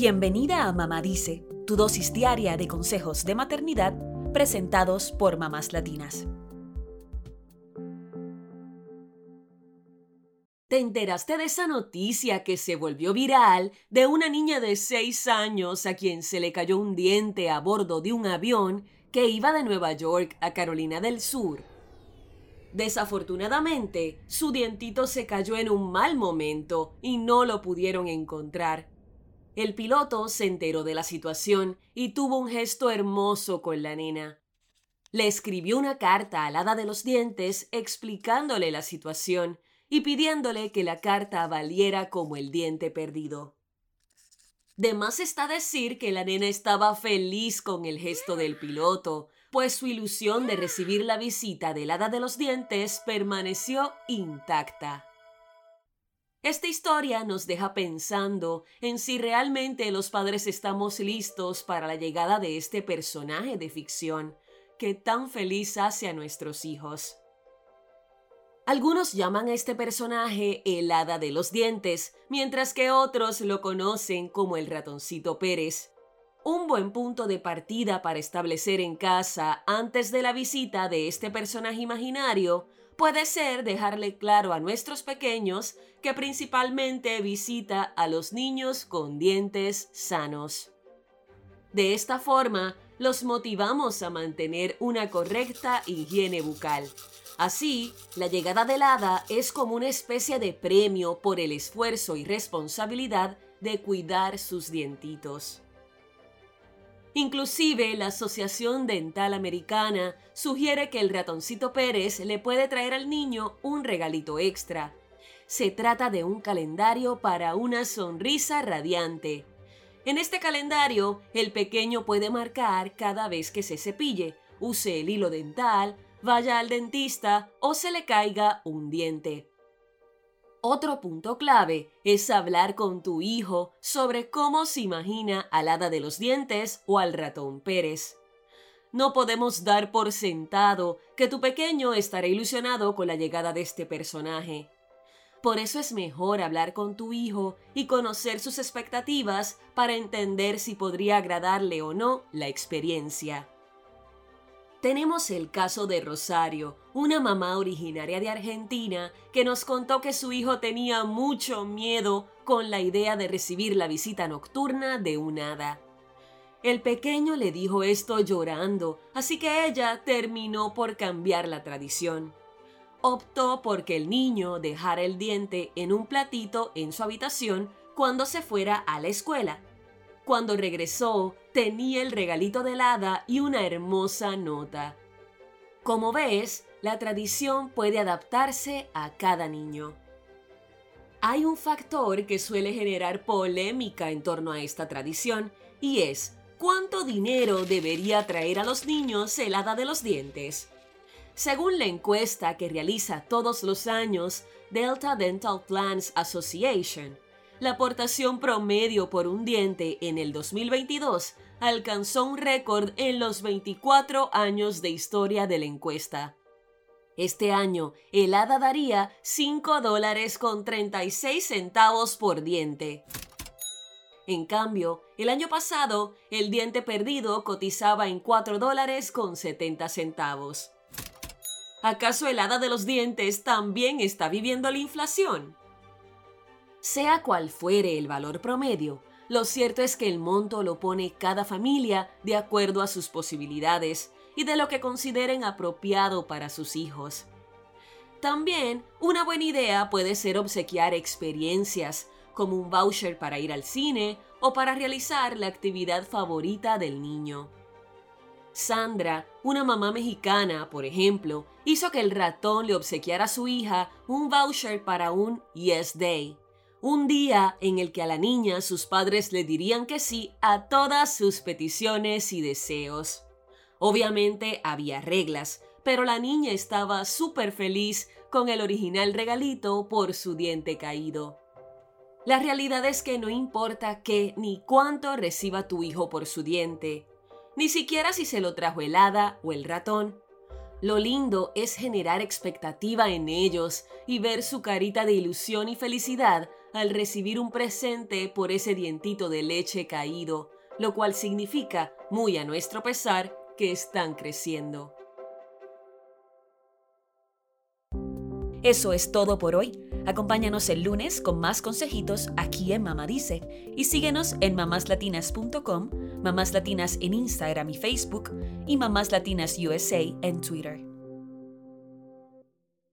Bienvenida a Mamá Dice, tu dosis diaria de consejos de maternidad presentados por mamás latinas. ¿Te enteraste de esa noticia que se volvió viral de una niña de 6 años a quien se le cayó un diente a bordo de un avión que iba de Nueva York a Carolina del Sur? Desafortunadamente, su dientito se cayó en un mal momento y no lo pudieron encontrar. El piloto se enteró de la situación y tuvo un gesto hermoso con la nena. Le escribió una carta al hada de los dientes explicándole la situación y pidiéndole que la carta valiera como el diente perdido. De más está decir que la nena estaba feliz con el gesto del piloto, pues su ilusión de recibir la visita del hada de los dientes permaneció intacta. Esta historia nos deja pensando en si realmente los padres estamos listos para la llegada de este personaje de ficción que tan feliz hace a nuestros hijos. Algunos llaman a este personaje el hada de los dientes, mientras que otros lo conocen como el ratoncito Pérez. Un buen punto de partida para establecer en casa antes de la visita de este personaje imaginario puede ser dejarle claro a nuestros pequeños que principalmente visita a los niños con dientes sanos. De esta forma, los motivamos a mantener una correcta higiene bucal. Así, la llegada del hada es como una especie de premio por el esfuerzo y responsabilidad de cuidar sus dientitos. Inclusive la Asociación Dental Americana sugiere que el ratoncito Pérez le puede traer al niño un regalito extra. Se trata de un calendario para una sonrisa radiante. En este calendario, el pequeño puede marcar cada vez que se cepille, use el hilo dental, vaya al dentista o se le caiga un diente. Otro punto clave es hablar con tu hijo sobre cómo se imagina al hada de los dientes o al ratón Pérez. No podemos dar por sentado que tu pequeño estará ilusionado con la llegada de este personaje. Por eso es mejor hablar con tu hijo y conocer sus expectativas para entender si podría agradarle o no la experiencia. Tenemos el caso de Rosario, una mamá originaria de Argentina que nos contó que su hijo tenía mucho miedo con la idea de recibir la visita nocturna de un hada. El pequeño le dijo esto llorando, así que ella terminó por cambiar la tradición. Optó porque el niño dejara el diente en un platito en su habitación cuando se fuera a la escuela cuando regresó, tenía el regalito del hada y una hermosa nota. Como ves, la tradición puede adaptarse a cada niño. Hay un factor que suele generar polémica en torno a esta tradición y es cuánto dinero debería traer a los niños el hada de los dientes. Según la encuesta que realiza todos los años Delta Dental Plans Association, la aportación promedio por un diente en el 2022 alcanzó un récord en los 24 años de historia de la encuesta. Este año, el hada daría 5 dólares con 36 centavos por diente. En cambio, el año pasado, el diente perdido cotizaba en 4 dólares con 70 centavos. ¿Acaso el hada de los dientes también está viviendo la inflación? Sea cual fuere el valor promedio, lo cierto es que el monto lo pone cada familia de acuerdo a sus posibilidades y de lo que consideren apropiado para sus hijos. También una buena idea puede ser obsequiar experiencias, como un voucher para ir al cine o para realizar la actividad favorita del niño. Sandra, una mamá mexicana, por ejemplo, hizo que el ratón le obsequiara a su hija un voucher para un Yes Day un día en el que a la niña sus padres le dirían que sí a todas sus peticiones y deseos. Obviamente había reglas, pero la niña estaba súper feliz con el original regalito por su diente caído. La realidad es que no importa qué ni cuánto reciba tu hijo por su diente, ni siquiera si se lo trajo el hada o el ratón. Lo lindo es generar expectativa en ellos y ver su carita de ilusión y felicidad al recibir un presente por ese dientito de leche caído, lo cual significa, muy a nuestro pesar, que están creciendo. Eso es todo por hoy. Acompáñanos el lunes con más consejitos aquí en Mamá Dice y síguenos en mamáslatinas.com, Mamás Latinas en Instagram y Facebook y Mamás Latinas USA en Twitter.